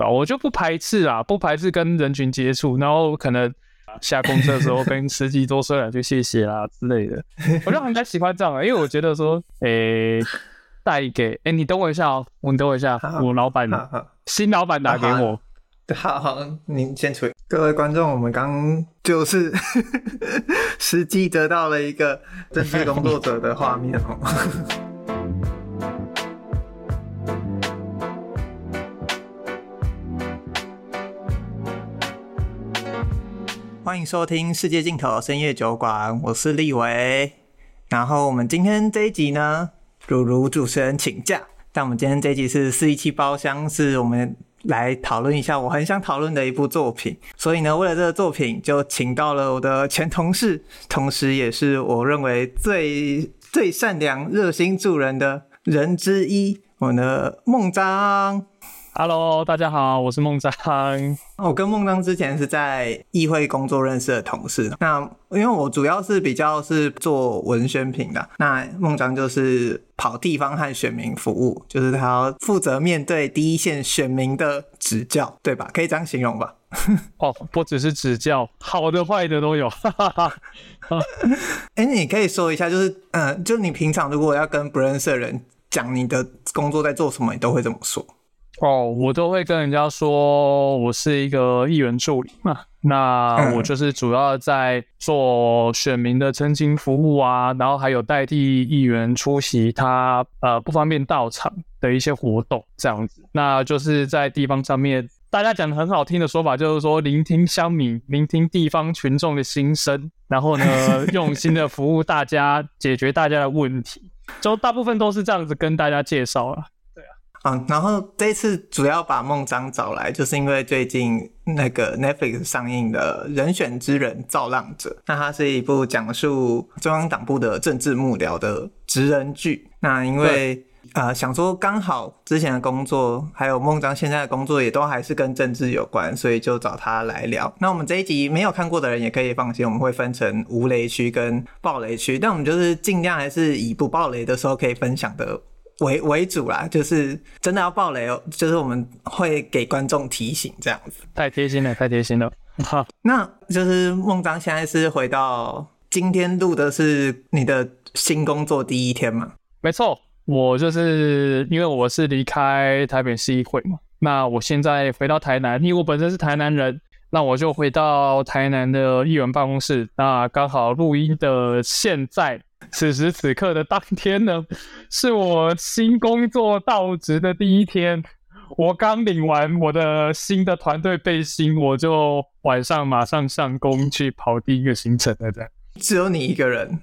对吧？我就不排斥啊，不排斥跟人群接触，然后可能下公车的时候跟司机多说两句谢谢啦之类的，我就很蛮喜欢这样的，因为我觉得说，诶、欸，带给，诶、欸，你等我一下哦，你等我一下，我老板，新老板打给我。好好，您先处理。各位观众，我们刚就是 实际得到了一个政治工作者的画面哦。欢迎收听《世界尽头深夜酒馆》，我是立维。然后我们今天这一集呢，如如主持人请假，但我们今天这一集是四一七包厢，是我们。来讨论一下我很想讨论的一部作品，所以呢，为了这个作品，就请到了我的前同事，同时也是我认为最最善良、热心助人的人之一，我的孟章。Hello，大家好，我是孟章。我跟孟章之前是在议会工作认识的同事。那因为我主要是比较是做文宣品的，那孟章就是跑地方和选民服务，就是他要负责面对第一线选民的指教，对吧？可以这样形容吧？哦，不只是指教，好的坏的都有。哎、欸，你可以说一下，就是嗯、呃，就你平常如果要跟不认识的人讲你的工作在做什么，你都会这么说？哦，我都会跟人家说，我是一个议员助理嘛。那我就是主要在做选民的澄清服务啊，然后还有代替议员出席他呃不方便到场的一些活动这样子。那就是在地方上面，大家讲的很好听的说法，就是说聆听乡民、聆听地方群众的心声，然后呢，用心的服务大家，解决大家的问题。就大部分都是这样子跟大家介绍了。嗯，然后这次主要把孟章找来，就是因为最近那个 Netflix 上映的《人选之人造浪者》，那它是一部讲述中央党部的政治幕僚的职人剧。那因为呃想说刚好之前的工作还有孟章现在的工作也都还是跟政治有关，所以就找他来聊。那我们这一集没有看过的人也可以放心，我们会分成无雷区跟暴雷区，但我们就是尽量还是以不暴雷的时候可以分享的。为为主啦，就是真的要爆雷哦，就是我们会给观众提醒这样子。太贴心了，太贴心了。好，那就是孟章现在是回到今天录的是你的新工作第一天嘛？没错，我就是因为我是离开台北市议会嘛，那我现在回到台南，因为我本身是台南人，那我就回到台南的议员办公室。那刚好录音的现在。此时此刻的当天呢，是我新工作到职的第一天。我刚领完我的新的团队背心，我就晚上马上上工去跑第一个行程了。这样，只有你一个人？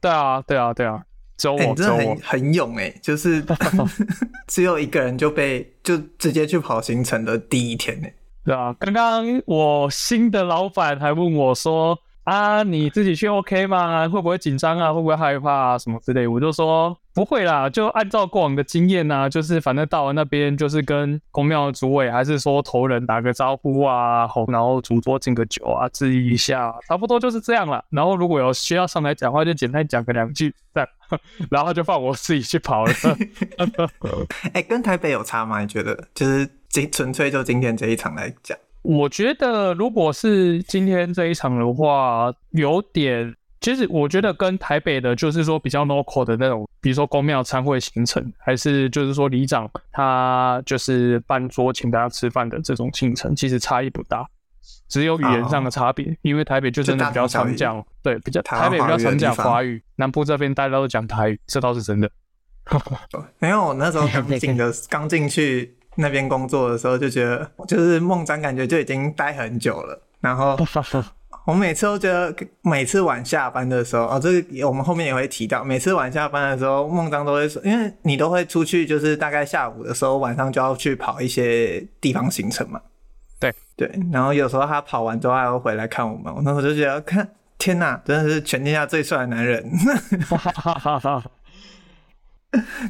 对啊，对啊，对啊，只有我，欸、真的很很勇哎，就是 只有一个人就被就直接去跑行程的第一天呢。对啊，刚刚我新的老板还问我说。啊，你自己去 OK 吗？会不会紧张啊？会不会害怕啊？什么之类？我就说不会啦，就按照过往的经验啊，就是反正到了那边就是跟公庙主委还是说头人打个招呼啊，吼然后主桌敬个酒啊，致意一下，差不多就是这样了。然后如果有需要上来讲话，就简单讲个两句，这样，然后就放我自己去跑了。哎、跟台北有差吗？你觉得？就是这纯粹就今天这一场来讲。我觉得，如果是今天这一场的话，有点，其实我觉得跟台北的，就是说比较 local 的那种，比如说公庙参会行程，还是就是说里长他就是办桌请大家吃饭的这种行程，其实差异不大，只有语言上的差别。哦、因为台北就真的比较常讲，对，比较台北比较常讲华语，南部这边大家都讲台语，这倒是真的。没有，我那时候 刚进的，刚进去。那边工作的时候就觉得，就是梦章感觉就已经待很久了。然后 我每次都觉得，每次晚下班的时候，哦，这个我们后面也会提到，每次晚下班的时候，梦章都会说，因为你都会出去，就是大概下午的时候，晚上就要去跑一些地方行程嘛。对对，然后有时候他跑完之后还会回来看我们，我那时候就觉得，看天哪，真的是全天下最帅的男人。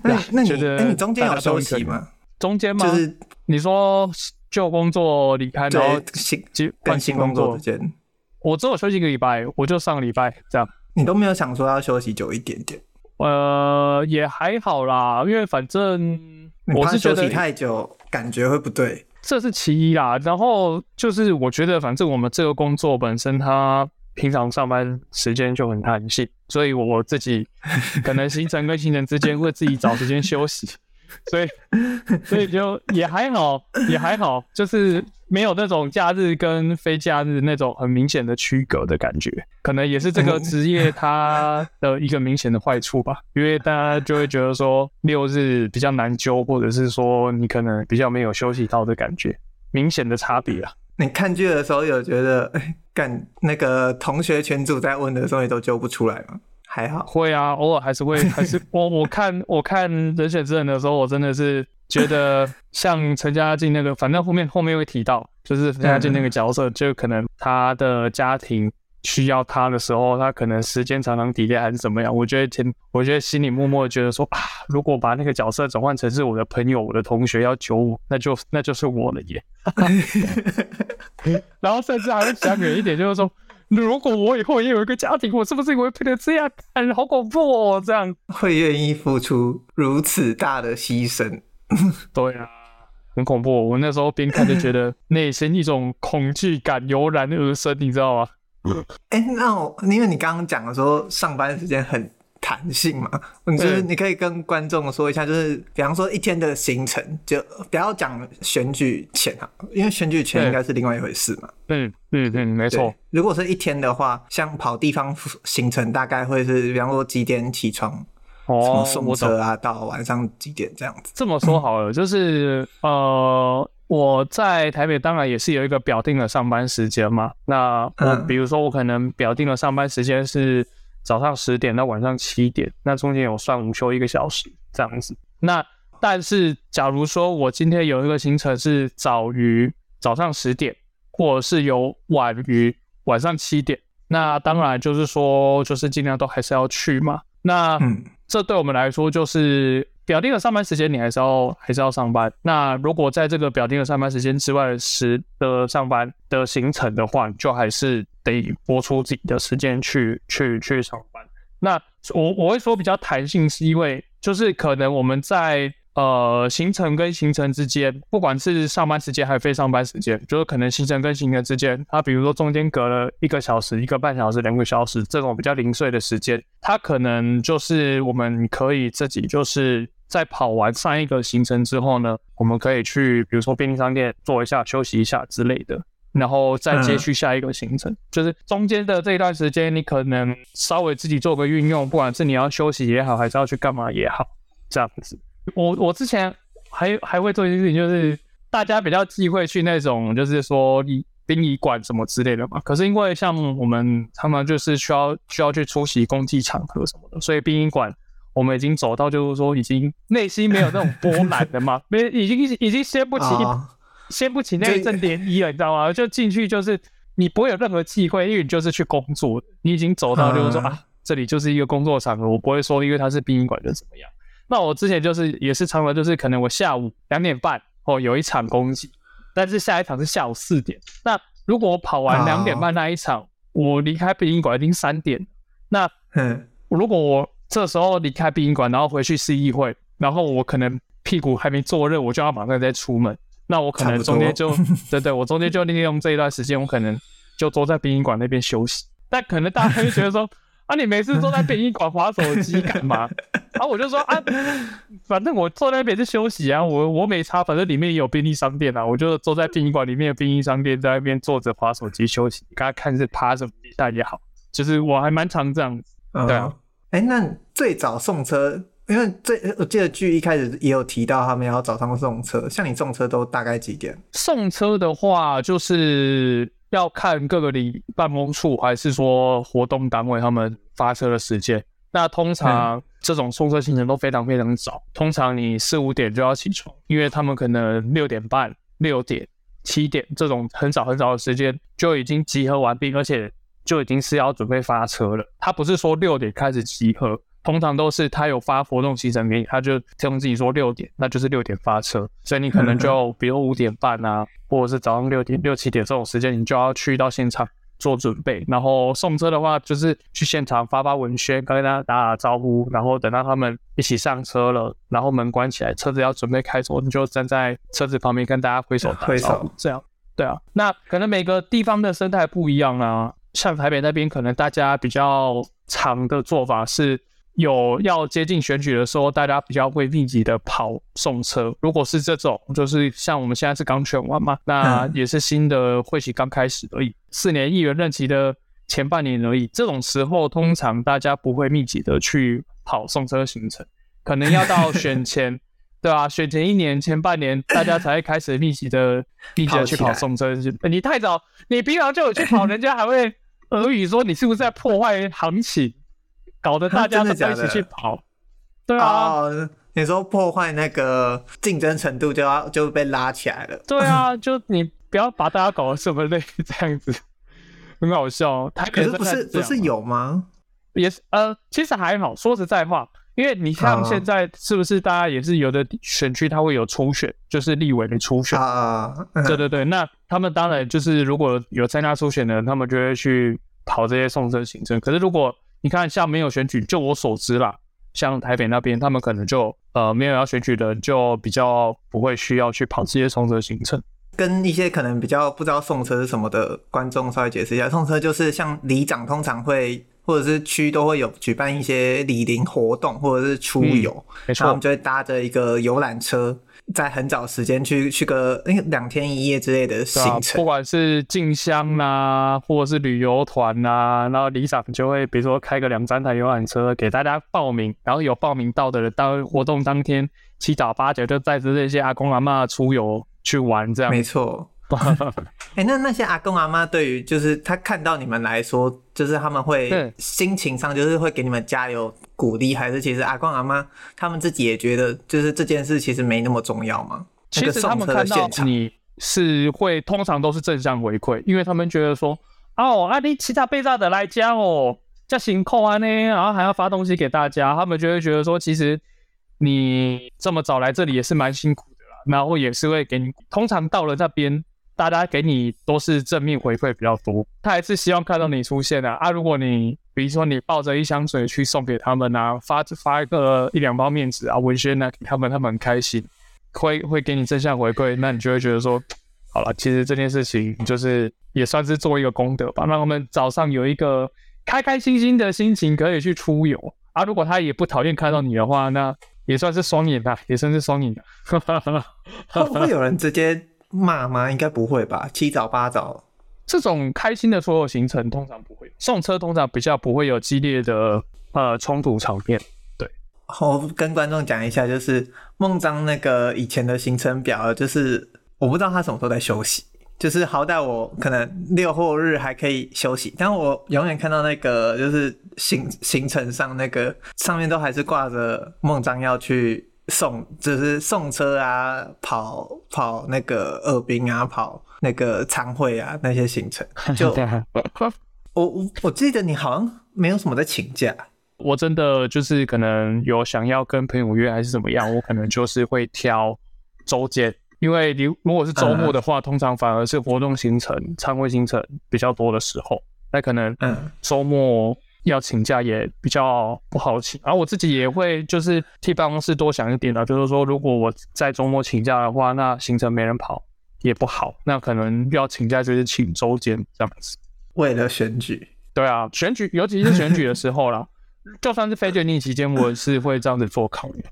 那 那你哎，你中间有休息吗？中间吗？就是你说旧工作离开，然后新换新工作之间，我只有休息一个礼拜，我就上个礼拜这样。你都没有想说要休息久一点点？呃，也还好啦，因为反正我是觉得休息太久感觉会不对。这是其一啦。然后就是我觉得，反正我们这个工作本身，它平常上班时间就很弹性，所以我自己可能行程跟行程之间会自己找时间休息。所以，所以就也还好，也还好，就是没有那种假日跟非假日那种很明显的区隔的感觉，可能也是这个职业它的一个明显的坏处吧。因为大家就会觉得说六日比较难揪，或者是说你可能比较没有休息到的感觉，明显的差别啊。你看剧的时候有觉得，干那个同学群组在问的时候，你都揪不出来吗？还好会啊，偶尔还是会，还是我我看我看人选之人的时候，我真的是觉得 像陈家靖那个，反正后面后面会提到，就是陈家靖那个角色，就可能他的家庭需要他的时候，他可能时间常常 delay 还是怎么样。我觉得前我觉得心里默默觉得说啊，如果把那个角色转换成是我的朋友、我的同学要求我，那就那就是我了耶。然后甚至还会想远一点，就是说。如果我以后也有一个家庭，我是不是也会变得这样？哎，好恐怖哦！这样会愿意付出如此大的牺牲？对啊，很恐怖。我那时候边看就觉得内心一种恐惧感油然而生，你知道吗？哎、欸，那我因为你刚刚讲的时候上班时间很。弹性嘛，就是你可以跟观众说一下，就是比方说一天的行程，就不要讲选举前啊，因为选举前应该是另外一回事嘛。嗯嗯嗯，没错。如果是一天的话，像跑地方行程，大概会是比方说几点起床，哦，什么送车啊，到晚上几点这样子。这么说好了，就是呃，我在台北当然也是有一个表定的上班时间嘛。那我比如说我可能表定的上班时间是。早上十点到晚上七点，那中间有算午休一个小时这样子。那但是，假如说我今天有一个行程是早于早上十点，或者是有晚于晚上七点，那当然就是说，就是尽量都还是要去嘛。那这对我们来说就是。表定的上班时间，你还是要还是要上班。那如果在这个表定的上班时间之外的时的上班的行程的话，就还是得拨出自己的时间去去去上班。那我我会说比较弹性，是因为就是可能我们在呃行程跟行程之间，不管是上班时间还是非上班时间，就是可能行程跟行程之间，它比如说中间隔了一个小时、一个半小时、两个小时这种比较零碎的时间，它可能就是我们可以自己就是。在跑完上一个行程之后呢，我们可以去，比如说便利商店坐一下、休息一下之类的，然后再接续下一个行程。嗯、就是中间的这一段时间，你可能稍微自己做个运用，不管是你要休息也好，还是要去干嘛也好，这样子。我我之前还还会做一件事情，就是大家比较忌讳去那种，就是说你殡仪馆什么之类的嘛。可是因为像我们他们就是需要需要去出席公祭场合什么的，所以殡仪馆。我们已经走到，就是说，已经内心没有那种波澜了嘛，没，已经已经掀不起，掀不起那一阵涟漪了，你知道吗？就进去就是你不会有任何忌讳，因为你就是去工作，你已经走到就是说啊，这里就是一个工作场合，我不会说因为它是殡仪馆就怎么样。那我之前就是也是常常就是可能我下午两点半哦有一场公祭，但是下一场是下午四点。那如果我跑完两点半那一场，我离开殡仪馆已经三点，那如果我这时候离开殡仪馆，然后回去市议会，然后我可能屁股还没坐热，我就要马上再出门。那我可能中间就，对对，我中间就利用这一段时间，我可能就坐在殡仪馆那边休息。但可能大家会觉得说，啊，你每次坐在殡仪馆划手机干嘛？然后我就说啊，反正我坐在那边是休息啊，我我没差，反正里面也有便利商店啊，我就坐在殡仪馆里面的便利商店，在那边坐着划手机休息，大家看是趴着底下也好，就是我还蛮常这样子，对啊。哎，那最早送车，因为这我记得剧一开始也有提到他们要早上送车，像你送车都大概几点？送车的话，就是要看各个里办公处还是说活动单位他们发车的时间。那通常这种送车行程都非常非常早，通常你四五点就要起床，因为他们可能六点半、六点、七点这种很早很早的时间就已经集合完毕，而且。就已经是要准备发车了。他不是说六点开始集合，通常都是他有发活动行程给你，他就通知你说六点，那就是六点发车。所以你可能就比如五点半啊，或者是早上六点六七点这种时间，你就要去到现场，做准备。然后送车的话，就是去现场发发文宣，跟大家打打招呼，然后等到他们一起上车了，然后门关起来，车子要准备开走，你就站在车子旁边跟大家挥手挥 手，这样。对啊，那可能每个地方的生态不一样啊。像台北那边，可能大家比较常的做法是，有要接近选举的时候，大家比较会密集的跑送车。如果是这种，就是像我们现在是刚选完嘛，那也是新的会期刚开始而已，四年议员任期的前半年而已。这种时候，通常大家不会密集的去跑送车行程，可能要到选前。对啊，选前一年前半年，大家才会开始密集的密集的去跑送车。你太早，你平常就有去跑，人家还会耳语说你是不是在破坏行情，搞得大家 都在一起去跑。对啊，哦、你说破坏那个竞争程度就要就被拉起来了。对啊，就你不要把大家搞得这么累，这样子 很好笑。他可是不是不是有吗？也是呃，其实还好，说实在话。因为你像现在是不是大家也是有的选区它会有初选，就是立委的初选啊？对对对，那他们当然就是如果有参加初选的人，他们就会去跑这些送车行程。可是如果你看像没有选举，就我所知啦，像台北那边，他们可能就呃没有要选举的人，就比较不会需要去跑这些送车行程。跟一些可能比较不知道送车是什么的观众稍微解释一下，送车就是像里长通常会。或者是区都会有举办一些礼林活动，或者是出游，嗯、没错，然后我们就会搭着一个游览车，在很早时间去去个那两天一夜之类的行程，啊、不管是进香啊，或者是旅游团啊，然后里长就会比如说开个两三台游览车给大家报名，然后有报名到的人，当活动当天七早八九就带着这些阿公阿嬷出游去玩，这样没错。哎、欸，那那些阿公阿妈对于就是他看到你们来说，就是他们会心情上就是会给你们加油鼓励，还是其实阿公阿妈他们自己也觉得就是这件事其实没那么重要吗？其实他们看到你是会通常都是正向回馈，因为他们觉得说哦，啊你其他被炸的来家哦，叫辛苦啊呢，然后还要发东西给大家，他们就会觉得说其实你这么早来这里也是蛮辛苦的啦，然后也是会给你，通常到了那边。大家给你都是正面回馈比较多，他还是希望看到你出现的啊，啊。如果你比如说你抱着一箱水去送给他们啊，发发一个一两包面纸啊，文宣啊给他们，他们很开心，会会给你正向回馈，那你就会觉得说，好了，其实这件事情就是也算是做一个功德吧，让他们早上有一个开开心心的心情可以去出游啊。如果他也不讨厌看到你的话，那也算是双赢吧，也算是双赢的。会不会有人直接？骂吗？应该不会吧。七早八早，这种开心的所有行程通常不会。送车通常比较不会有激烈的呃冲突场面。对，我跟观众讲一下，就是孟章那个以前的行程表，就是我不知道他什么时候在休息。就是好歹我可能六或日还可以休息，但我永远看到那个就是行行程上那个上面都还是挂着孟章要去。送就是送车啊，跑跑那个二兵啊，跑那个参会啊，那些行程。就 我我我记得你好像没有什么在请假。我真的就是可能有想要跟朋友约还是怎么样，我可能就是会挑周间，因为你如果是周末的话，嗯、通常反而是活动行程、参会行程比较多的时候，那可能嗯周末。要请假也比较不好请，然后我自己也会就是替办公室多想一点啊，就是说如果我在周末请假的话，那行程没人跑也不好，那可能要请假就是请周间这样子。为了选举，对啊，选举尤其是选举的时候啦，就算是非选举期间，我是会这样子做考虑。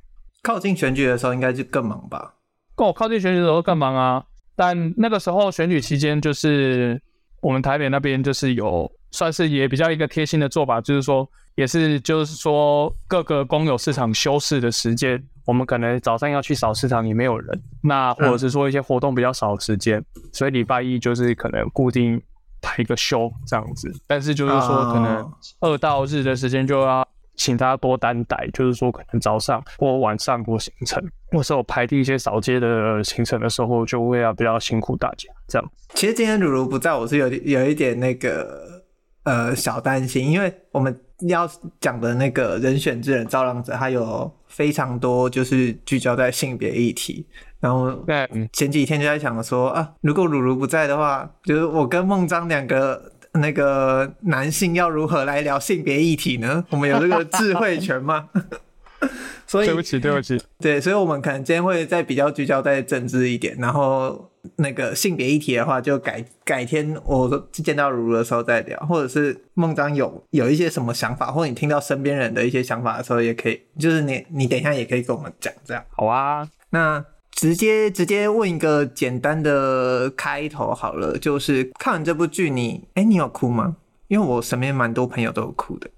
靠近选举的时候应该就更忙吧？我靠近选举的时候更忙啊，但那个时候选举期间就是我们台北那边就是有。算是也比较一个贴心的做法，就是说，也是就是说，各个公有市场休市的时间，我们可能早上要去扫市场也没有人，那或者是说一些活动比较少的时间，嗯、所以礼拜一就是可能固定排一个休这样子。但是就是说，可能二到日的时间就要请大家多担待，就是说可能早上或晚上过行程，或是我排第一些扫街的行程的时候，就会要比较辛苦大家这样。其实今天如如不在，我是有有一点那个。呃，小担心，因为我们要讲的那个人选之人造浪者，他有非常多就是聚焦在性别议题。然后，对，前几天就在想说啊，如果鲁鲁不在的话，就是我跟孟章两个那个男性要如何来聊性别议题呢？我们有这个智慧权吗？所以对不起，对不起。对，所以我们可能今天会再比较聚焦在政治一点，然后那个性别议题的话，就改改天我见到如如的时候再聊，或者是孟章有有一些什么想法，或者你听到身边人的一些想法的时候，也可以，就是你你等一下也可以跟我们讲，这样。好啊，那直接直接问一个简单的开头好了，就是看完这部剧，你哎，你有哭吗？因为我身边蛮多朋友都有哭的，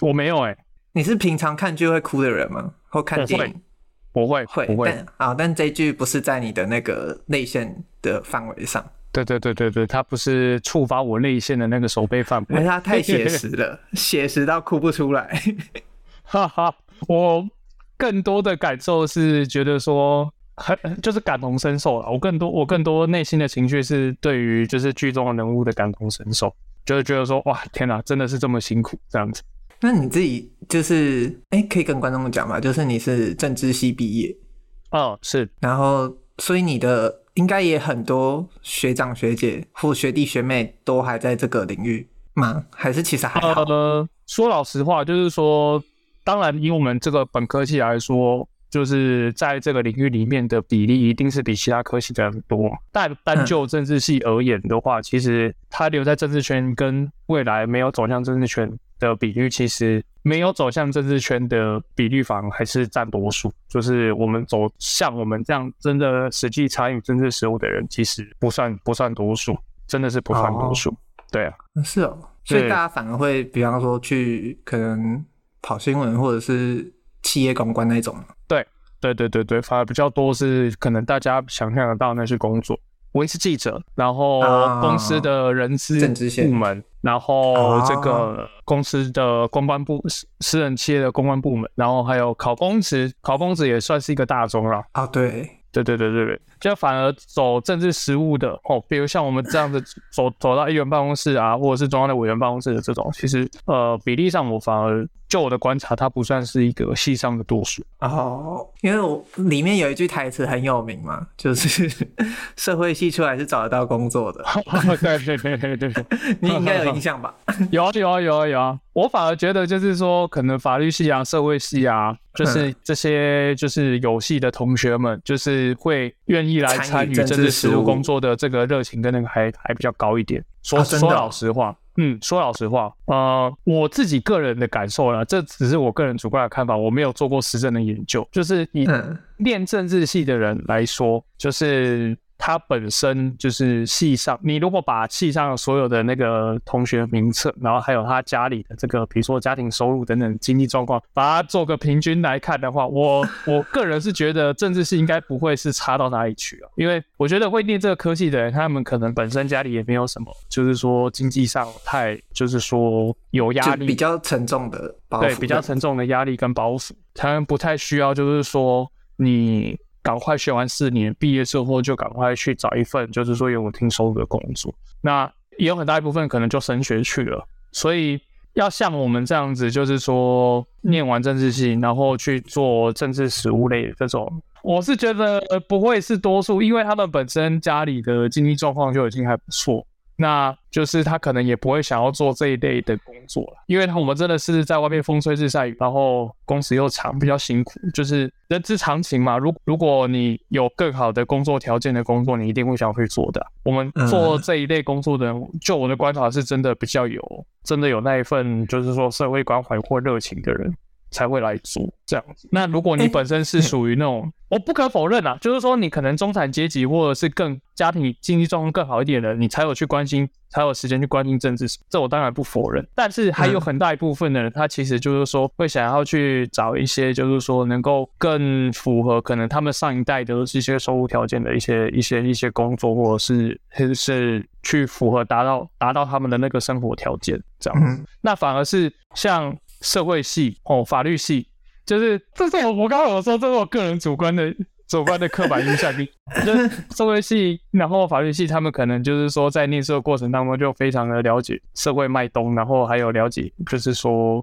我没有哎、欸。你是平常看剧会哭的人吗？或看电影？不会，会，不会。但啊，但这一句不是在你的那个内线的范围上。对对对对对，它不是触发我内线的那个手背范围，它太写实了，写实到哭不出来。哈哈，我更多的感受是觉得说，很就是感同身受了。我更多，我更多内心的情绪是对于就是剧中的人物的感同身受，就是觉得说，哇，天哪，真的是这么辛苦这样子。那你自己就是哎、欸，可以跟观众讲吗？就是你是政治系毕业，哦，是，然后所以你的应该也很多学长学姐或学弟学妹都还在这个领域吗？还是其实还好？呃，说老实话，就是说，当然以我们这个本科系来说，就是在这个领域里面的比例一定是比其他科系的很多。但单就政治系而言的话，嗯、其实他留在政治圈跟未来没有走向政治圈。的比率其实没有走向政治圈的比率反而还是占多数，就是我们走向我们这样真的实际参与政治事务的人，其实不算不算多数，真的是不算多数。哦、对啊，是哦，所以大家反而会比方说去可能跑新闻或者是企业公关那种。对对对对对，反而比较多是可能大家想象得到那些工作。我是记者，然后公司的人事部门，然后这个公司的公关部，私私人企业的公关部门，然后还有考公职，考公职也算是一个大宗了。啊，对，对对对对对，就反而走政治实务的哦，比如像我们这样子走走到议员办公室啊，或者是中央的委员办公室的这种，其实呃比例上我反而。就我的观察，它不算是一个系上的多数哦，因为我里面有一句台词很有名嘛，就是 社会系出来是找得到工作的。对对对对对，你应该有印象吧？有啊有啊有啊有啊！我反而觉得就是说，可能法律系啊、社会系啊，就是这些就是有戏的同学们，就是会愿意来参与政治实务工作的这个热情跟那个还还比较高一点。说、啊、说老实话。嗯，说老实话，呃，我自己个人的感受啦，这只是我个人主观的看法，我没有做过实证的研究。就是以练政治系的人来说，就是。他本身就是系上，你如果把系上所有的那个同学名册，然后还有他家里的这个，比如说家庭收入等等经济状况，把它做个平均来看的话，我我个人是觉得政治系应该不会是差到哪里去啊，因为我觉得会念这个科系的人，他们可能本身家里也没有什么，就是说经济上太，就是说有压力，比较沉重的包袱，对，比较沉重的压力跟包袱，他们不太需要，就是说你。赶快学完四年，毕业之后就赶快去找一份，就是说有稳定收入的工作。那也有很大一部分可能就升学去了。所以要像我们这样子，就是说念完政治系，然后去做政治实务类的这种，我是觉得不会是多数，因为他们本身家里的经济状况就已经还不错。那就是他可能也不会想要做这一类的工作了，因为我们真的是在外面风吹日晒雨，然后工时又长，比较辛苦，就是人之常情嘛。如如果你有更好的工作条件的工作，你一定会想要去做的。我们做这一类工作的人，就我的观察是真的比较有，真的有那一份就是说社会关怀或热情的人。才会来租这样子。那如果你本身是属于那种，我不可否认啊，就是说你可能中产阶级或者是更家庭经济状况更好一点的，你才有去关心，才有时间去关心政治。这我当然不否认。但是还有很大一部分的人，他其实就是说会想要去找一些，就是说能够更符合可能他们上一代的一些收入条件的一些一些一些工作，或者是是去符合达到达到他们的那个生活条件这样。那反而是像。社会系哦，法律系，就是这是我我刚刚有说，这是我个人主观的主观的刻板印象。就是社会系，然后法律系，他们可能就是说在念书的过程当中就非常的了解社会脉动，然后还有了解就是说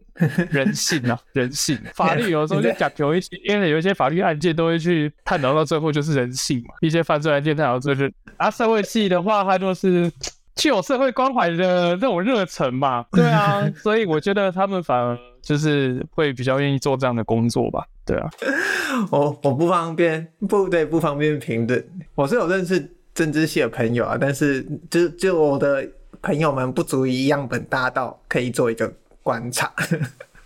人性啊，人性。法律有时候就 讲究一些，因为有一些法律案件都会去探讨到最后就是人性嘛，一些犯罪案件探讨到最后，啊，社会系的话，它就是。具有社会关怀的那种热忱嘛。对啊，所以我觉得他们反而就是会比较愿意做这样的工作吧。对啊，我我不方便不对不方便评论。我是有认识政治系的朋友啊，但是就就我的朋友们不足以样本大到可以做一个观察。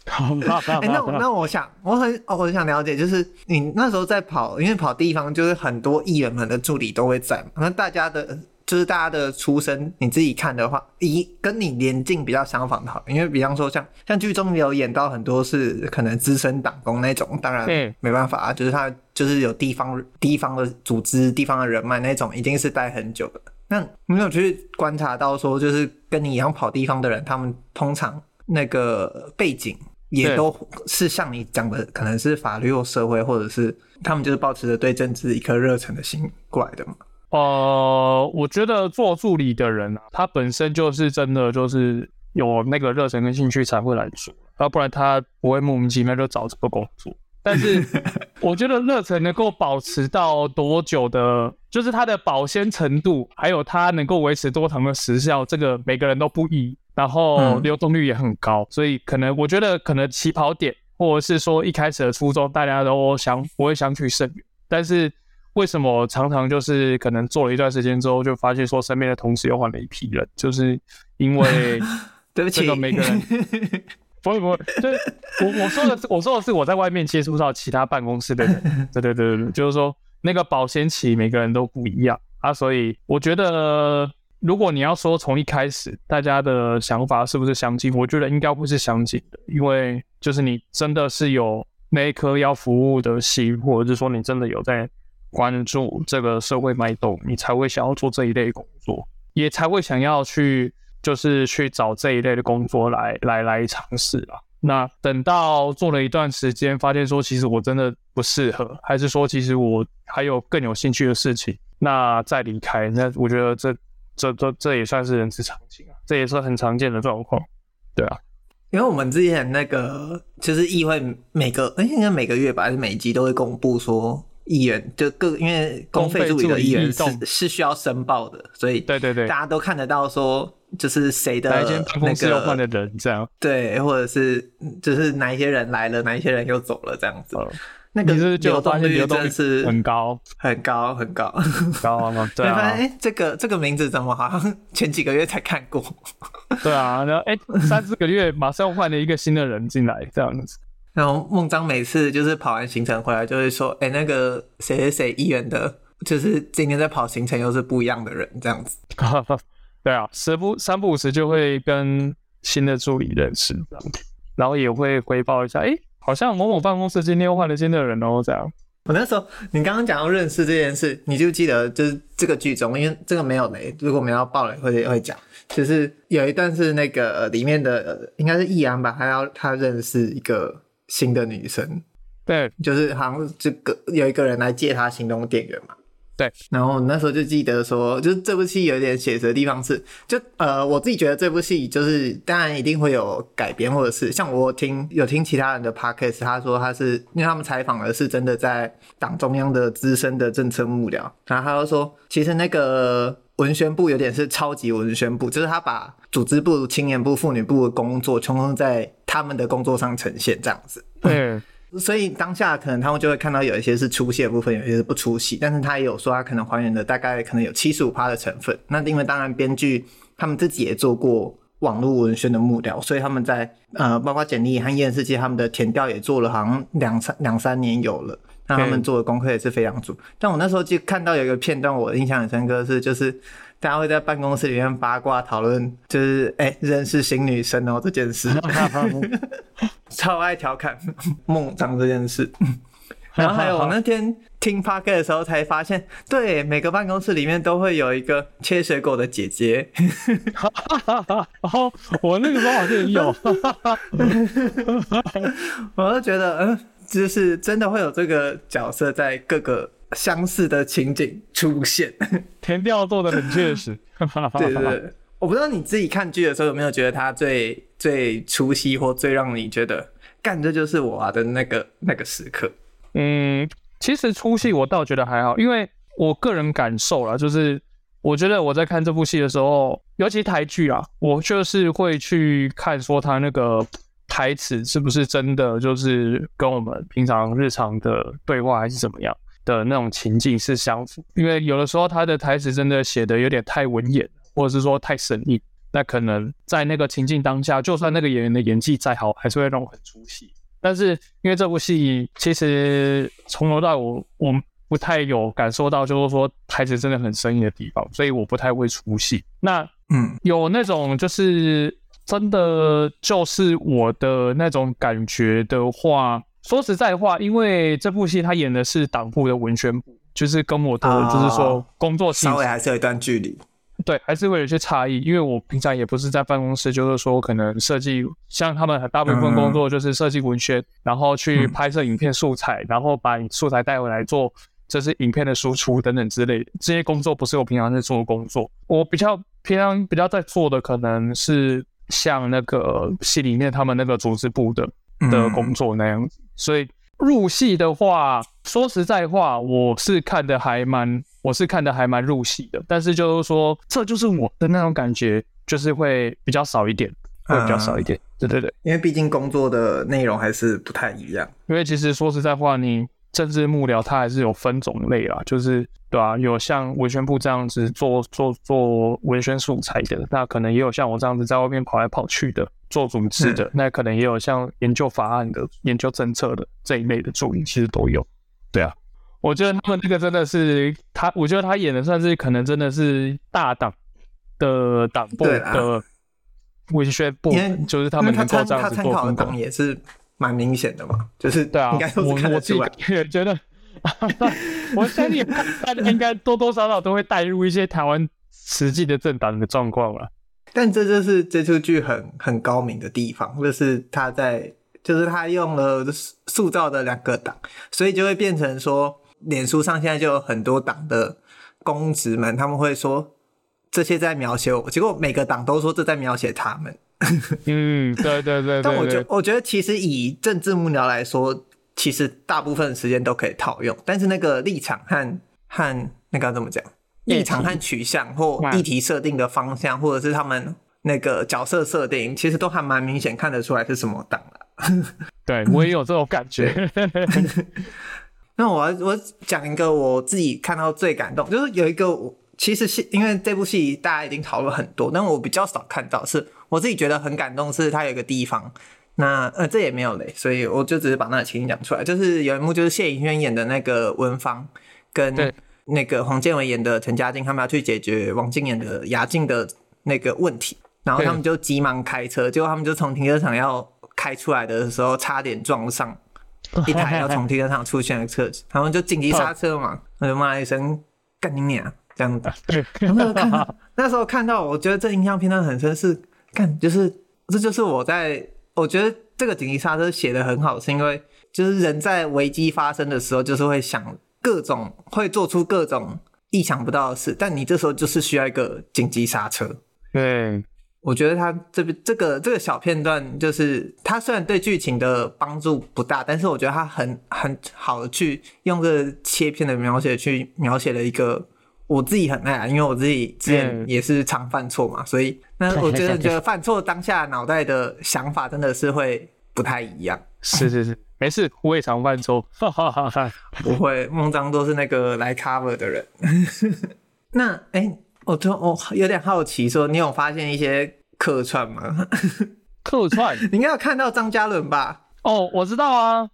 哎、欸，那我那我想，我很哦，我很想了解，就是你那时候在跑，因为跑地方就是很多议员们的助理都会在嘛，那大家的，就是大家的出身，你自己看的话，以跟你年纪比较相仿的，好，因为比方说像像剧中有演到很多是可能资深党工那种，当然没办法啊，就是他就是有地方地方的组织、地方的人脉那种，一定是待很久的。那你没有去观察到说，就是跟你一样跑地方的人，他们通常那个背景。也都是像你讲的，可能是法律或社会，或者是他们就是保持着对政治一颗热忱的心过来的嘛。呃，我觉得做助理的人啊，他本身就是真的就是有那个热忱跟兴趣才会来做，要不然他不会莫名其妙就找这个工作。但是 我觉得热忱能够保持到多久的，就是它的保鲜程度，还有它能够维持多长的时效，这个每个人都不一。然后流动率也很高，嗯、所以可能我觉得可能起跑点，或者是说一开始的初衷，大家都想不会相去甚远。但是为什么常常就是可能做了一段时间之后，就发现说身边的同事又换了一批人，就是因为 对不起，这个每个人 不会不会，就是我我说的我说的是我在外面接触到其他办公室的人，对 对对对，就是说那个保鲜期每个人都不一样啊，所以我觉得。如果你要说从一开始大家的想法是不是相近，我觉得应该不是相近的，因为就是你真的是有那一颗要服务的心，或者是说你真的有在关注这个社会脉动，你才会想要做这一类工作，也才会想要去就是去找这一类的工作来来来尝试啊。那等到做了一段时间，发现说其实我真的不适合，还是说其实我还有更有兴趣的事情，那再离开，那我觉得这。这这这也算是人之常情啊，这也是很常见的状况，对啊，因为我们之前那个就是议会每个哎应该每个月吧，还是每一季都会公布说议员就各因为公费助理的议员是是需要申报的，所以对对对，大家都看得到说就是谁的那个换的人这样，对，或者是就是哪一些人来了，哪一些人又走了这样子。那个流动率真的是很高，很高，很高，高吗？对啊。哎，这个这个名字怎么好像前几个月才看过？对啊，然后哎，三四个月马上换了一个新的人进来，这样子。然后孟章每次就是跑完行程回来，就会说：“哎，那个谁谁谁议员的，就是今天在跑行程又是不一样的人，这样子。”对啊，时不三不五时就会跟新的助理认识，这样子，然后也会回报一下，哎。好像某某办公室今天又换了新的人哦，这样。我那时候，你刚刚讲到认识这件事，你就记得就是这个剧中，因为这个没有雷，如果没有爆雷会会讲，就是有一段是那个里面的应该是易安吧，他要他认识一个新的女生，对，就是好像这个有一个人来借他行动电源嘛。对，然后那时候就记得说，就是这部戏有点写实的地方是，就呃，我自己觉得这部戏就是当然一定会有改编，或者是像我听有听其他人的 podcast，他说他是因为他们采访的是真的在党中央的资深的政策幕僚，然后他就说，其实那个文宣部有点是超级文宣部，就是他把组织部、青年部、妇女部的工作，全部在他们的工作上呈现这样子。嗯。所以当下可能他们就会看到有一些是出戏的部分，有一些是不出戏，但是他也有说他可能还原的大概可能有七十五趴的成分。那因为当然编剧他们自己也做过网络文宣的幕僚，所以他们在呃包括简历和验视机他们的填调也做了，好像两三两三年有了。那他们做的功课也是非常足。但我那时候就看到有一个片段，我印象很深刻是就是。大家会在办公室里面八卦讨论，就是哎、欸，认识新女生哦这件事，超爱调侃梦长这件事。然后还有我那天听 Podcast 的时候才发现，对，每个办公室里面都会有一个切水果的姐姐。然 后我那个时候好像也有，我就觉得，嗯，就是真的会有这个角色在各个。相似的情景出现，田调做的很确实。对对对，我不知道你自己看剧的时候有没有觉得他最最出戏或最让你觉得干这就是我啊的那个那个时刻。嗯，其实出戏我倒觉得还好，因为我个人感受啦，就是我觉得我在看这部戏的时候，尤其台剧啊，我就是会去看说他那个台词是不是真的，就是跟我们平常日常的对话还是怎么样的那种情境是相符。因为有的时候他的台词真的写的有点太文言，或者是说太生硬，那可能在那个情境当下，就算那个演员的演技再好，还是会让我很出戏。但是因为这部戏其实从头到尾我不太有感受到，就是说台词真的很生硬的地方，所以我不太会出戏。那嗯，有那种就是真的就是我的那种感觉的话，说实在话，因为这部戏他演的是党部的文宣部，就是跟我的就是说工作稍微还是有一段距离。对，还是会有些差异，因为我平常也不是在办公室，就是说可能设计，像他们很大部分工作就是设计文宣，嗯、然后去拍摄影片素材，嗯、然后把素材带回来做，这是影片的输出等等之类的。这些工作不是我平常在做的工作，我比较平常比较在做的可能是像那个戏里面他们那个组织部的的工作那样子。嗯、所以入戏的话，说实在话，我是看的还蛮。我是看的还蛮入戏的，但是就是说，这就是我的那种感觉，就是会比较少一点，会比较少一点。嗯、对对对，因为毕竟工作的内容还是不太一样。因为其实说实在话，你政治幕僚它还是有分种类啦，就是对啊，有像文宣部这样子做做做文宣素材的，那可能也有像我这样子在外面跑来跑去的做组织的，嗯、那可能也有像研究法案的、研究政策的这一类的助理，其实都有。对啊。我觉得他们这个真的是他，我觉得他演的算是可能真的是大党的党部的文宣部，就是他们能够这样子做分工也是蛮明显的嘛。就是对啊，应该我我自己也觉得，我相信大家应该多多少少都会带入一些台湾实际的政党的状况了。但这就是这出剧很很高明的地方，就是他在就是他用了塑造的两个党，所以就会变成说。脸书上现在就有很多党的公职们，他们会说这些在描写我，结果每个党都说这在描写他们。嗯，对对对，对。但我觉得，我觉得其实以政治幕僚来说，其实大部分时间都可以套用，但是那个立场和和那个怎么讲？立场和取向或议题设定的方向，或者是他们那个角色设定，其实都还蛮明显看得出来是什么党的。对，我也有这种感觉。那我我讲一个我自己看到最感动，就是有一个，其实是因为这部戏大家已经讨论很多，但我比较少看到，是我自己觉得很感动，是它有一个地方，那呃这也没有嘞，所以我就只是把那个情景讲出来，就是有一幕就是谢颖轩演的那个文芳，跟那个黄建伟演的陈嘉静，他们要去解决王静演的牙静的那个问题，然后他们就急忙开车，结果他们就从停车场要开出来的时候，差点撞上。一台要从停车场出现的车子，他们就紧急刹车嘛，我就骂了一声“干你娘”这样子。有没有看到，那时候看到，我觉得这印象片段很深，是干就是这就是我在，我觉得这个紧急刹车写的很好，是因为就是人在危机发生的时候，就是会想各种会做出各种意想不到的事，但你这时候就是需要一个紧急刹车。对。我觉得他这边这个这个小片段，就是他虽然对剧情的帮助不大，但是我觉得他很很好的去用这个切片的描写去描写了一个我自己很爱啊，因为我自己之前也是常犯错嘛，所以那 我觉得觉得犯错当下脑袋的想法真的是会不太一样。是是是，没事，我也常犯错，哈哈哈哈。不会，孟章都是那个来 cover 的人。那哎。欸我就我有点好奇，说你有发现一些客串吗？客串？你应该有看到张嘉伦吧？哦，我知道啊，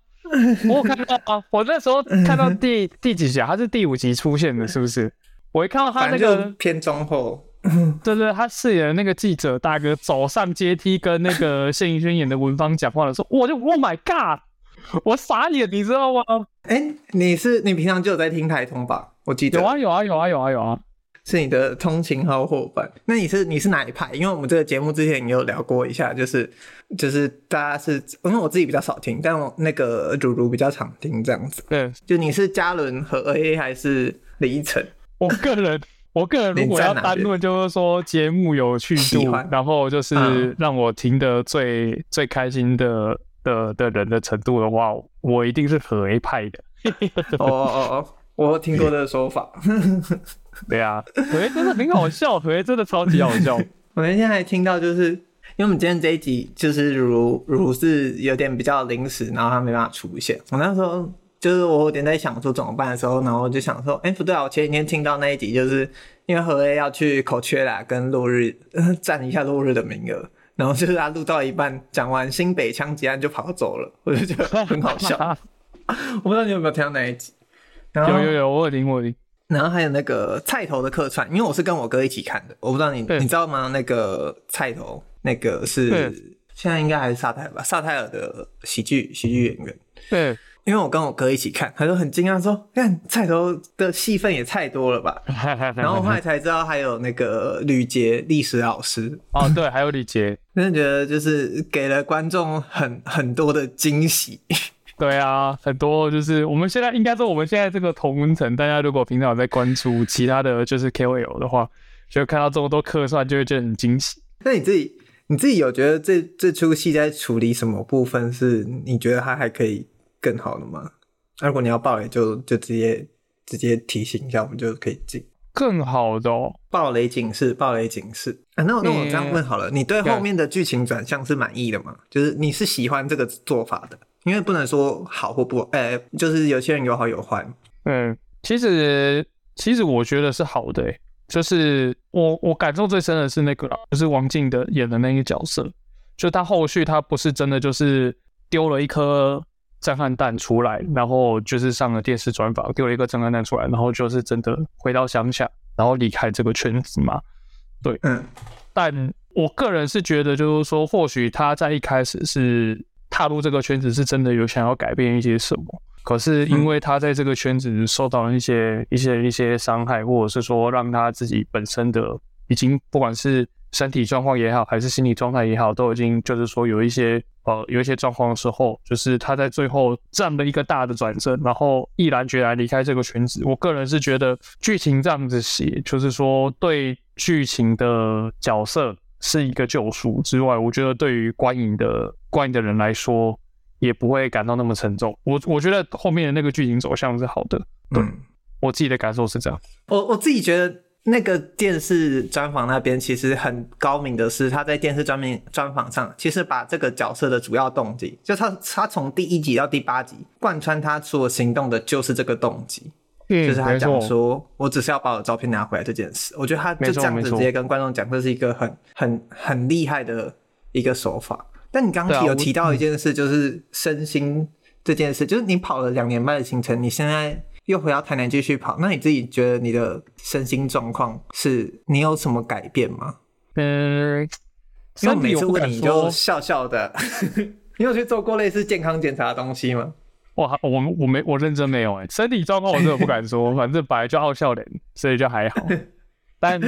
我有看到啊。我那时候看到第第几集啊？他是第五集出现的，是不是？我一看到他那个偏中后，对对，他饰演的那个记者大哥走上阶梯跟那个谢盈萱演的文芳讲话的时候，我就 Oh my God，我傻眼，你知道吗？哎、欸，你是你平常就有在听台通吧？我记得有啊有啊有啊有啊有啊。是你的通勤好伙伴。那你是你是哪一派？因为我们这个节目之前也有聊过一下，就是就是大家是，因为我自己比较少听，但我那个如如比较常听这样子。对，就你是嘉伦和 A 还是李依晨？我个人，我个人如果要单论，就是说节目有趣度，然后就是让我听得最、嗯、最开心的的的人的程度的话，我一定是和 A 派的。哦哦哦，我听过这个说法。对啊，腿真的很好笑，腿真的超级好笑。我那天还听到，就是因为我们今天这一集就是如如是有点比较临时，然后他没办法出现。我那时候就是我有点在想说怎么办的时候，然后就想说，哎、欸，不对啊，我前几天听到那一集，就是因为何 A 要去 Coachella 跟落日占一下落日的名额。然后就是他录到一半，讲完新北枪击案就跑走了，我就觉得很好笑。我不知道你有没有听到那一集？有有有，我有听我听。然后还有那个菜头的客串，因为我是跟我哥一起看的，我不知道你你知道吗？那个菜头，那个是现在应该还是萨泰尔吧？萨泰尔的喜剧喜剧演员。对。因为我跟我哥一起看，他就很惊讶说：“看菜头的戏份也太多了吧？” 然后后来才知道还有那个吕杰历史老师哦，对，还有吕杰，真的觉得就是给了观众很 很多的惊喜。对啊，很多就是我们现在应该说我们现在这个同温层，大家如果平常有在关注其他的就是 KOL 的话，就看到这么多客串，就会觉得很惊喜。那你自己你自己有觉得这这出戏在处理什么部分是你觉得它还可以？更好的吗？那如果你要爆雷就，就就直接直接提醒一下，我们就可以进。更好的哦，爆雷警示，爆雷警示。啊，那我那我这样问好了，你对后面的剧情转向是满意的吗？就是你是喜欢这个做法的？因为不能说好或不，哎、欸，就是有些人有好有坏。嗯，其实其实我觉得是好的、欸，就是我我感受最深的是那个，就是王静的演的那个角色，就他后续他不是真的就是丢了一颗。震撼弹出来，然后就是上了电视专访，丢了一个震撼弹出来，然后就是真的回到乡下，然后离开这个圈子嘛。对，嗯。但我个人是觉得，就是说，或许他在一开始是踏入这个圈子，是真的有想要改变一些什么。可是因为他在这个圈子受到了一些、一些、一些伤害，或者是说让他自己本身的已经不管是身体状况也好，还是心理状态也好，都已经就是说有一些。呃，有一些状况的时候，就是他在最后站了一个大的转折，然后毅然决然离开这个圈子。我个人是觉得剧情这样子写，就是说对剧情的角色是一个救赎之外，我觉得对于观影的观影的人来说，也不会感到那么沉重。我我觉得后面的那个剧情走向是好的，对，嗯，我自己的感受是这样。我我自己觉得。那个电视专访那边其实很高明的是，他在电视专明专访上，其实把这个角色的主要动机，就他他从第一集到第八集贯穿他所行动的就是这个动机，嗯，就是他讲说我只是要把我的照片拿回来这件事，我觉得他就这样子直接跟观众讲，这是一个很很很厉害的一个手法。但你刚刚有提到一件事，就是身心这件事，就是你跑了两年半的行程，你现在。又回到台南继续跑，那你自己觉得你的身心状况是你有什么改变吗？嗯，因为每次问你就笑笑的，你有去做过类似健康检查的东西吗？哇，我我没我认真没有哎、欸，身体状况我真的不敢说，反正本来就好笑脸，所以就还好。但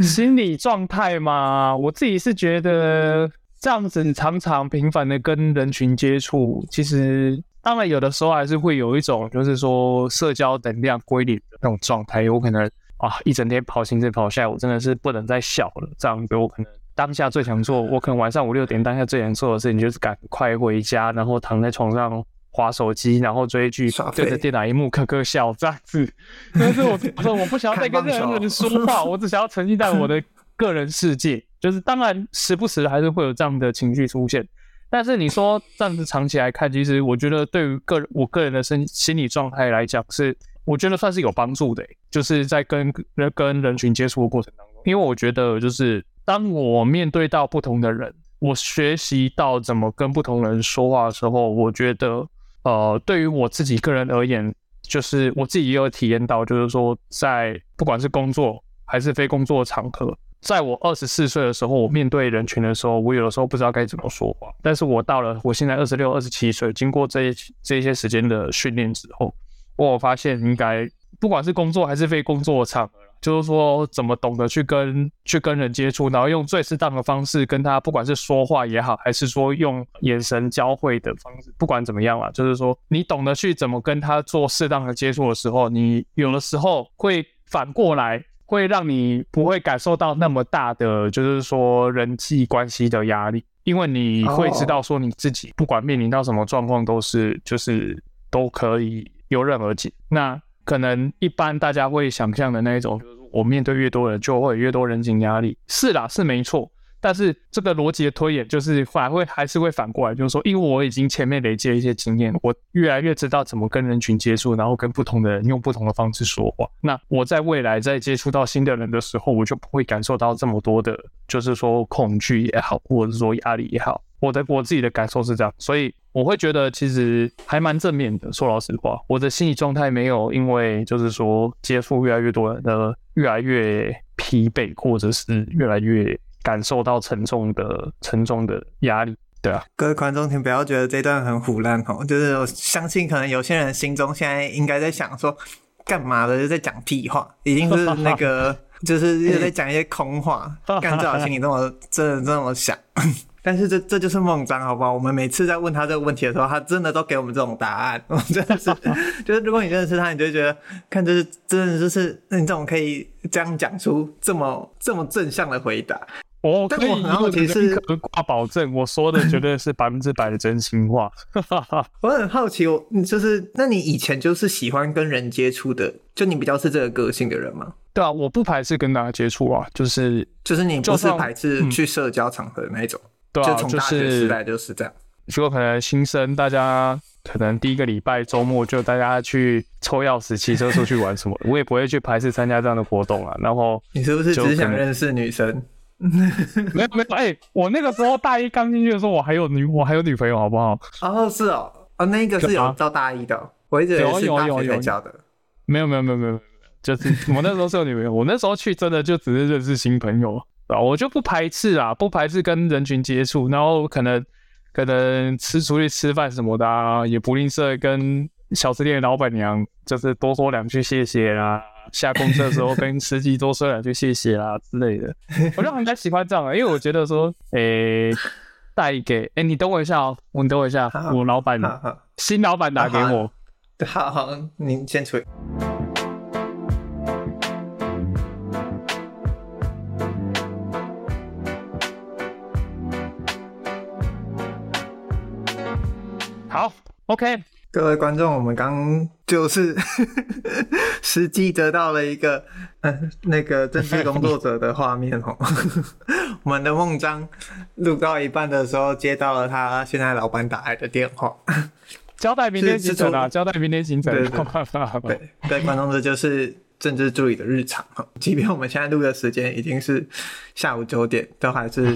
心理状态嘛，我自己是觉得这样子常常频繁的跟人群接触，其实。当然，有的时候还是会有一种，就是说社交能量归零的那种状态。有可能啊，一整天跑行程跑下来，我真的是不能再笑了。这样子，我可能当下最想做，我可能晚上五六点当下最想做的事情就是赶快回家，然后躺在床上划手机，然后追剧，对着电脑萤幕咯咯笑这样子。但是我说我不想要再跟任何人说话，我只想要沉浸在我的个人世界。就是当然时不时还是会有这样的情绪出现。但是你说这样子长期来看，其实我觉得对于个我个人的身心理状态来讲，是我觉得算是有帮助的、就是在跟跟人群接触的过程当中，因为我觉得就是当我面对到不同的人，我学习到怎么跟不同人说话的时候，我觉得呃，对于我自己个人而言，就是我自己也有体验到，就是说在不管是工作还是非工作场合。在我二十四岁的时候，我面对人群的时候，我有的时候不知道该怎么说话。但是我到了我现在二十六、二十七岁，经过这一这一些时间的训练之后，我发现应该不管是工作还是非工作的场合，就是说怎么懂得去跟去跟人接触，然后用最适当的方式跟他，不管是说话也好，还是说用眼神交汇的方式，不管怎么样啦，就是说你懂得去怎么跟他做适当的接触的时候，你有的时候会反过来。会让你不会感受到那么大的，就是说人际关系的压力，因为你会知道说你自己不管面临到什么状况，都是就是都可以游刃而解。那可能一般大家会想象的那一种，就是我面对越多人，就会有越多人情压力。是啦，是没错。但是这个逻辑的推演，就是反会还是会反过来，就是说，因为我已经前面累积了一些经验，我越来越知道怎么跟人群接触，然后跟不同的人用不同的方式说话。那我在未来在接触到新的人的时候，我就不会感受到这么多的，就是说恐惧也好，或者说压力也好。我的我自己的感受是这样，所以我会觉得其实还蛮正面的。说老实话，我的心理状态没有因为就是说接触越来越多的越来越疲惫，或者是越来越。感受到沉重的、沉重的压力，对啊，各位观众，请不要觉得这段很唬烂哦。就是我相信，可能有些人心中现在应该在想说，干嘛的，就在讲屁话，一定是那个，就是又在讲一些空话。干最好心里这么真的这么想，但是这这就是孟章，好不好？我们每次在问他这个问题的时候，他真的都给我们这种答案。我真的是，就是如果你认识他，你就觉得，看就是真的就是，那你怎么可以这样讲出这么这么正向的回答。我可以很好奇是挂保证，我说的绝对是百分之百的真心话。我很好奇，我就是，那你以前就是喜欢跟人接触的，就你比较是这个个性的人吗？对啊，我不排斥跟大家接触啊，就是就是你不是排斥去社交场合的那种，对啊，就从大学时代就是这样。如果可能新生，大家可能第一个礼拜周末就大家去抽钥匙、骑车出去玩什么，我也不会去排斥参加这样的活动啊。然后你是不是只想认识女生？没有没有，哎、欸，我那个时候大一刚进去的时候，我还有女，我还有女朋友，好不好？哦，是哦，哦，那个是有到大一的，我一直以为是大学才交的。没有没有没有没有，就是我那时候是有女朋友，我那时候去真的就只是认识新朋友啊，我就不排斥啊，不排斥跟人群接触，然后可能可能吃出去吃饭什么的啊，也不吝啬跟小吃店的老板娘就是多说两句谢谢啦。下公车的时候跟司机多说两句谢谢啦之类的，我就很喜欢这样，因为我觉得说，诶、欸，带给，诶、欸，你等我一下哦，你等我一下，我老板，新老板打给我，好好，您先吹。好，OK。各位观众，我们刚就是实际得到了一个嗯那个政治工作者的画面哦。我们的孟章录到一半的时候，接到了他现在老板打来的电话，交代明天行程啊，交代明天行程。对对对，各位观众，这就是政治助理的日常。即便我们现在录的时间已经是下午九点，都还是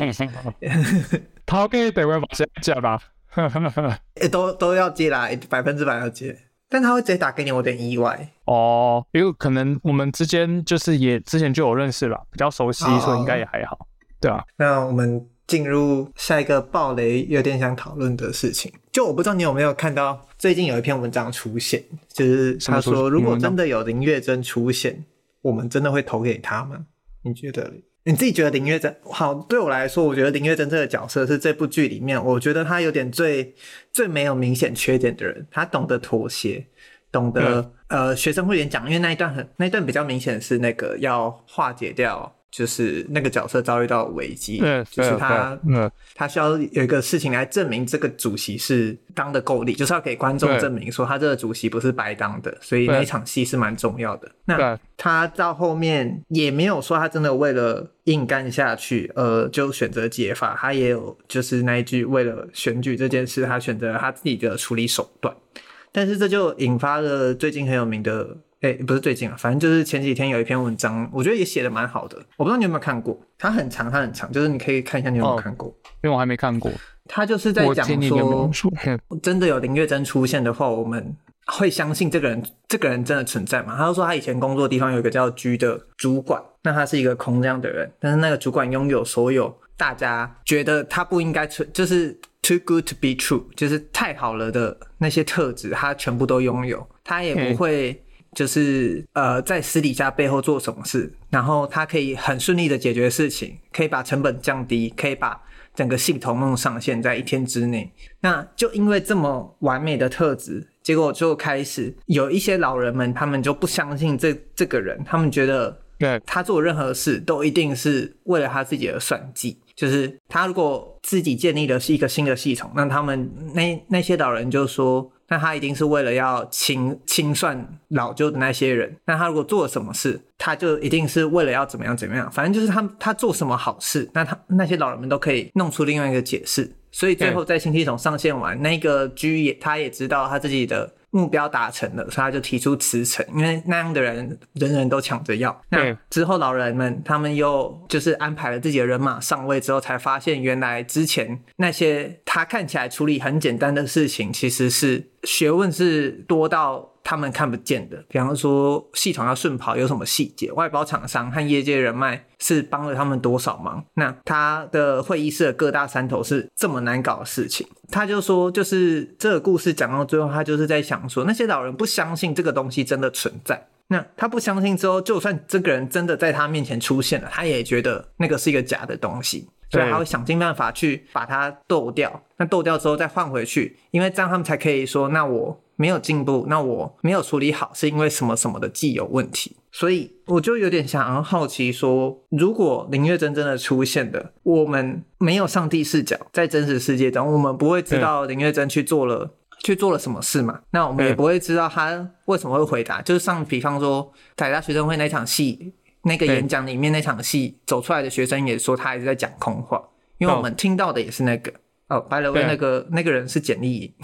他给等位把时间讲吧。欸、都都要接啦，百分之百要接，但他会直接打给你，我有点意外哦，因为可能我们之间就是也之前就有认识了，比较熟悉，哦、所以应该也还好，对啊。那我们进入下一个暴雷，有点想讨论的事情，就我不知道你有没有看到最近有一篇文章出现，就是他说如果真的有林月珍出现，我们真的会投给他吗？你觉得？你自己觉得林月珍好？对我来说，我觉得林月珍这个角色是这部剧里面，我觉得他有点最最没有明显缺点的人。他懂得妥协，懂得、嗯、呃学生会演讲，因为那一段很那一段比较明显是那个要化解掉。就是那个角色遭遇到危机，对，就是他，嗯，他需要有一个事情来证明这个主席是当的够力，就是要给观众证明说他这个主席不是白当的，所以那一场戏是蛮重要的。那他到后面也没有说他真的为了硬干下去，呃，就选择解法，他也有就是那一句为了选举这件事，他选择了他自己的处理手段，但是这就引发了最近很有名的。哎、欸，不是最近啊，反正就是前几天有一篇文章，我觉得也写的蛮好的。我不知道你有没有看过，它很长，它很长，就是你可以看一下你有没有看过，哦、因为我还没看过。他就是在讲说，真的有林月珍出现的话，我们会相信这个人，这个人真的存在吗？他就说他以前工作的地方有一个叫居的主管，那他是一个空这样的人，但是那个主管拥有所有大家觉得他不应该存，就是 too good to be true，就是太好了的那些特质，他全部都拥有，他也不会。就是呃，在私底下背后做什么事，然后他可以很顺利的解决事情，可以把成本降低，可以把整个系统弄上线在一天之内。那就因为这么完美的特质，结果就开始有一些老人们，他们就不相信这这个人，他们觉得，对，他做任何事都一定是为了他自己的算计。就是他如果自己建立的是一个新的系统，那他们那那些老人就说。那他一定是为了要清清算老旧的那些人。那他如果做了什么事，他就一定是为了要怎么样怎么样。反正就是他他做什么好事，那他那些老人们都可以弄出另外一个解释。所以最后在新系统上线完，那个 G 也他也知道他自己的。目标达成了，所以他就提出辞呈，因为那样的人人人都抢着要。那之后老人们他们又就是安排了自己的人马上位之后，才发现原来之前那些他看起来处理很简单的事情，其实是学问是多到。他们看不见的，比方说系统要顺跑有什么细节，外包厂商和业界人脉是帮了他们多少忙？那他的会议室的各大山头是这么难搞的事情，他就说，就是这个故事讲到最后，他就是在想说，那些老人不相信这个东西真的存在。那他不相信之后，就算这个人真的在他面前出现了，他也觉得那个是一个假的东西，所以他会想尽办法去把它斗掉。那斗掉之后再换回去，因为这样他们才可以说，那我。没有进步，那我没有处理好，是因为什么什么的既有问题，所以我就有点想要好奇说，如果林月真真的出现的，我们没有上帝视角，在真实世界中，我们不会知道林月真去做了去做了什么事嘛？那我们也不会知道他为什么会回答，就是上比方说台大学生会那场戏，那个演讲里面那场戏走出来的学生也说他一直在讲空话，因为我们听到的也是那个哦，by the way，那个那个人是简历。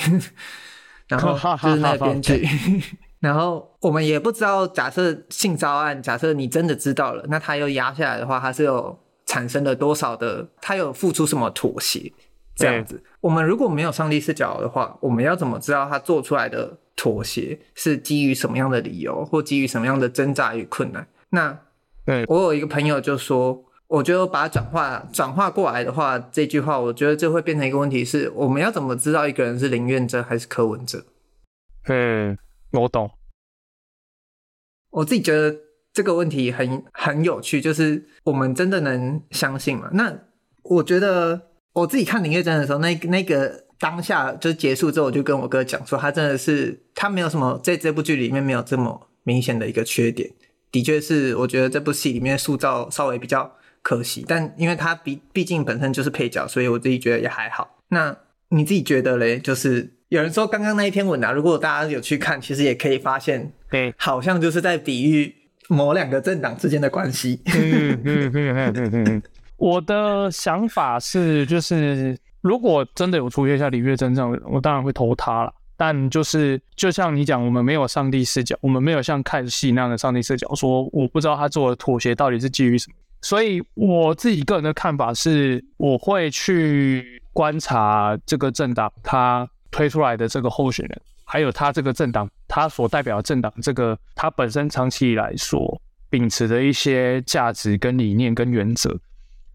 然后就是那个编剧，然后我们也不知道，假设性骚案，假设你真的知道了，那他又压下来的话，他是有产生了多少的，他有付出什么妥协？这样子，我们如果没有上帝视角的话，我们要怎么知道他做出来的妥协是基于什么样的理由，或基于什么样的挣扎与困难？那，对，我有一个朋友就说。我觉得把它转化转化过来的话，这句话我觉得这会变成一个问题是：我们要怎么知道一个人是林愿真还是柯文哲？嗯，我懂。我自己觉得这个问题很很有趣，就是我们真的能相信吗？那我觉得我自己看林月真的时候，那那个当下就结束之后，我就跟我哥讲说，他真的是他没有什么在这部剧里面没有这么明显的一个缺点，的确是我觉得这部戏里面塑造稍微比较。可惜，但因为他毕毕竟本身就是配角，所以我自己觉得也还好。那你自己觉得嘞？就是有人说刚刚那一篇文啊，如果大家有去看，其实也可以发现，对，好像就是在比喻某两个政党之间的关系。嗯嗯嗯嗯嗯。我的想法是，就是如果真的有出现像李月珍这样的人，我当然会投他了。但就是就像你讲，我们没有上帝视角，我们没有像看戏那样的上帝视角，说我不知道他做的妥协到底是基于什么。所以我自己个人的看法是，我会去观察这个政党他推出来的这个候选人，还有他这个政党他所代表的政党这个他本身长期以来所秉持的一些价值跟理念跟原则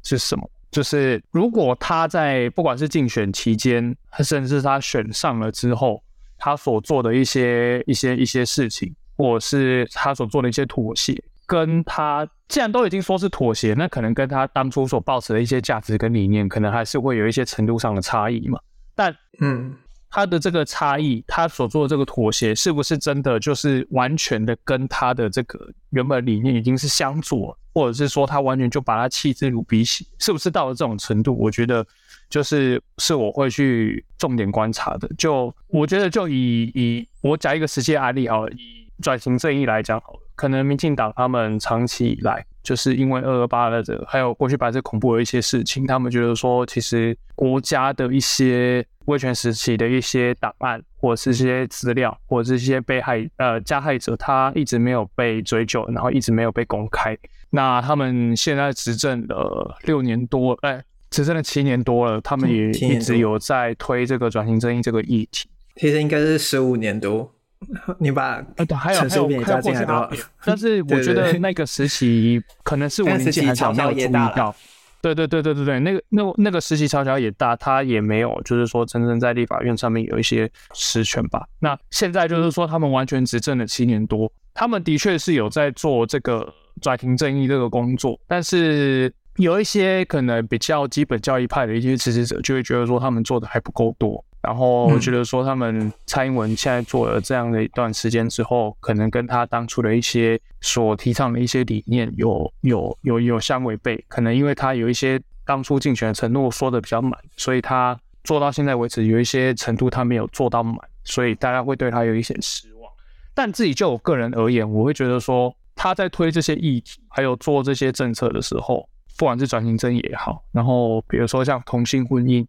是什么？就是如果他在不管是竞选期间，甚至是他选上了之后，他所做的一些一些一些事情，或者是他所做的一些妥协。跟他既然都已经说是妥协，那可能跟他当初所抱持的一些价值跟理念，可能还是会有一些程度上的差异嘛。但嗯，他的这个差异，他所做的这个妥协，是不是真的就是完全的跟他的这个原本理念已经是相左，或者是说他完全就把他弃之如敝屣？是不是到了这种程度？我觉得就是是我会去重点观察的。就我觉得，就以以我讲一个实际案例好了，以转型正义来讲好了。可能民进党他们长期以来就是因为二二八的这个，还有过去白色恐怖的一些事情，他们觉得说，其实国家的一些威权时期的一些档案，或者是一些资料，或者是一些被害呃加害者，他一直没有被追究，然后一直没有被公开。那他们现在执政了六年多，哎、欸，执政了七年多了，他们也一直有在推这个转型正义这个议题。其实应该是十五年多。你把呃，对，还有还有还有过去的，但是我觉得那个时期可能是我年纪还小，没有注意到。对对对对对对，那个那那个时期嘲小也大，他也没有就是说真正在立法院上面有一些实权吧。那现在就是说他们完全执政了七年多，他们的确是有在做这个转型正义这个工作，但是有一些可能比较基本教义派的一些支持者就会觉得说他们做的还不够多。然后我觉得说，他们蔡英文现在做了这样的一段时间之后，可能跟他当初的一些所提倡的一些理念有有有有相违背。可能因为他有一些当初竞选的承诺说的比较满，所以他做到现在为止有一些程度他没有做到满。所以大家会对他有一些失望。但自己就我个人而言，我会觉得说他在推这些议题，还有做这些政策的时候，不管是转型正义也好，然后比如说像同性婚姻哦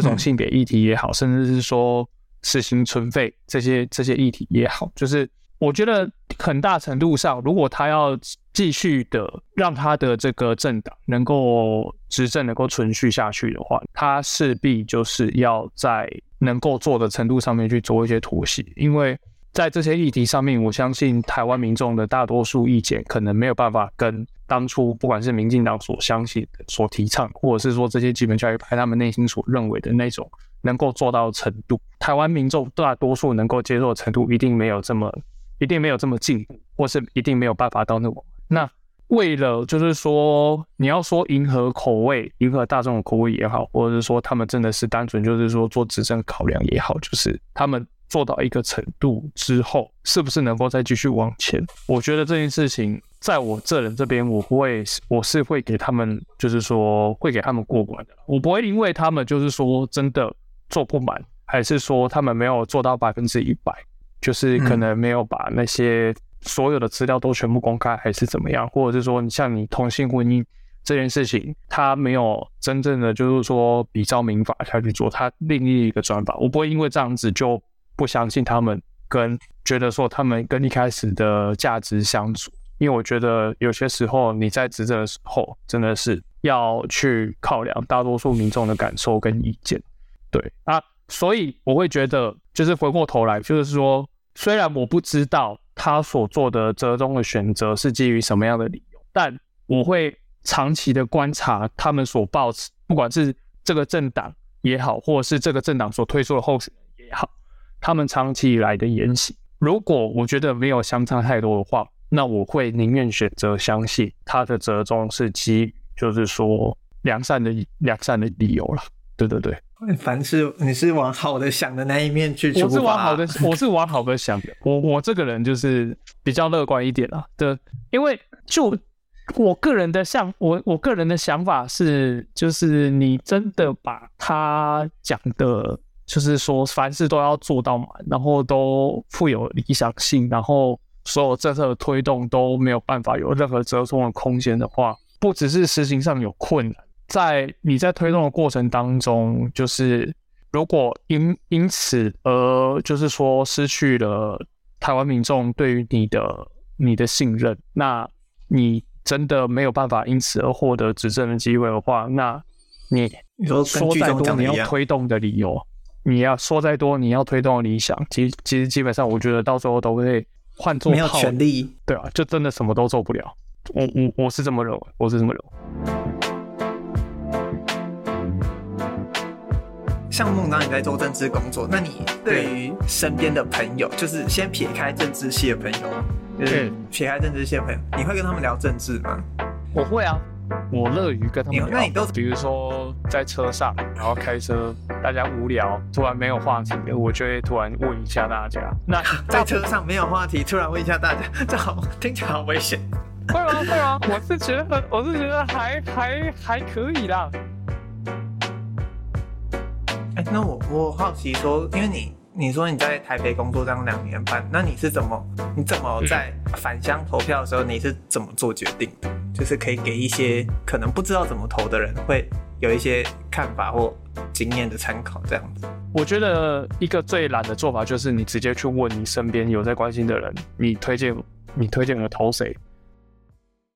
这种性别议题也好，甚至是说实行存废这些这些议题也好，就是。我觉得很大程度上，如果他要继续的让他的这个政党能够执政、能够存续下去的话，他势必就是要在能够做的程度上面去做一些妥协。因为在这些议题上面，我相信台湾民众的大多数意见可能没有办法跟当初不管是民进党所相信的、所提倡，或者是说这些基本教育派他们内心所认为的那种能够做到程度，台湾民众大多数能够接受的程度一定没有这么。一定没有这么进步，或是一定没有办法到那种。那为了就是说，你要说迎合口味、迎合大众的口味也好，或者是说他们真的是单纯就是说做执政考量也好，就是他们做到一个程度之后，是不是能够再继续往前？我觉得这件事情在我这人这边，我不会，我是会给他们，就是说会给他们过关的。我不会因为他们就是说真的做不满，还是说他们没有做到百分之一百。就是可能没有把那些所有的资料都全部公开，还是怎么样，或者是说，你像你同性婚姻这件事情，他没有真正的就是说比照民法下去做，他另立一个专法，我不会因为这样子就不相信他们，跟觉得说他们跟一开始的价值相左，因为我觉得有些时候你在执政的时候，真的是要去考量大多数民众的感受跟意见，对啊。所以我会觉得，就是回过头来，就是说，虽然我不知道他所做的折中的选择是基于什么样的理由，但我会长期的观察他们所抱持，不管是这个政党也好，或者是这个政党所推出的候选人也好，他们长期以来的言行，如果我觉得没有相差太多的话，那我会宁愿选择相信他的折中是基于，就是说良善的良善的理由了。对对对。凡是你是往好的想的那一面去出发，我是往好的，我是往好的想的。我我这个人就是比较乐观一点啊。对，因为就我个人的想，我我个人的想法是，就是你真的把他讲的，就是说凡事都要做到满，然后都富有理想性，然后所有政策的推动都没有办法有任何折中的空间的话，不只是实行上有困难。在你在推动的过程当中，就是如果因因此而就是说失去了台湾民众对于你的你的信任，那你真的没有办法因此而获得执政的机会的话，那你说再多你要推动的理由，你要说再多你要推动的理想，其实其实基本上我觉得到最后都会换做没有权力，对啊，就真的什么都做不了。我我我是这么认为，我是这么认为。像孟璋你在做政治工作，那你对于身边的朋友，就是先撇开政治系的朋友，就是撇开政治系的朋友，你会跟他们聊政治吗？我会啊，我乐于跟他们聊。那你都比如说在车上，然后开车，大家无聊，突然没有话题，我就会突然问一下大家。那 在车上没有话题，突然问一下大家，这好听起来好危险。会吗？会吗？我是觉得，我是觉得还还还可以啦。哎，那我我好奇说，因为你你说你在台北工作这样两年半，那你是怎么你怎么在返乡投票的时候，你是怎么做决定的？就是可以给一些可能不知道怎么投的人，会有一些看法或经验的参考，这样子。我觉得一个最懒的做法就是你直接去问你身边有在关心的人，你推荐你推荐我投谁，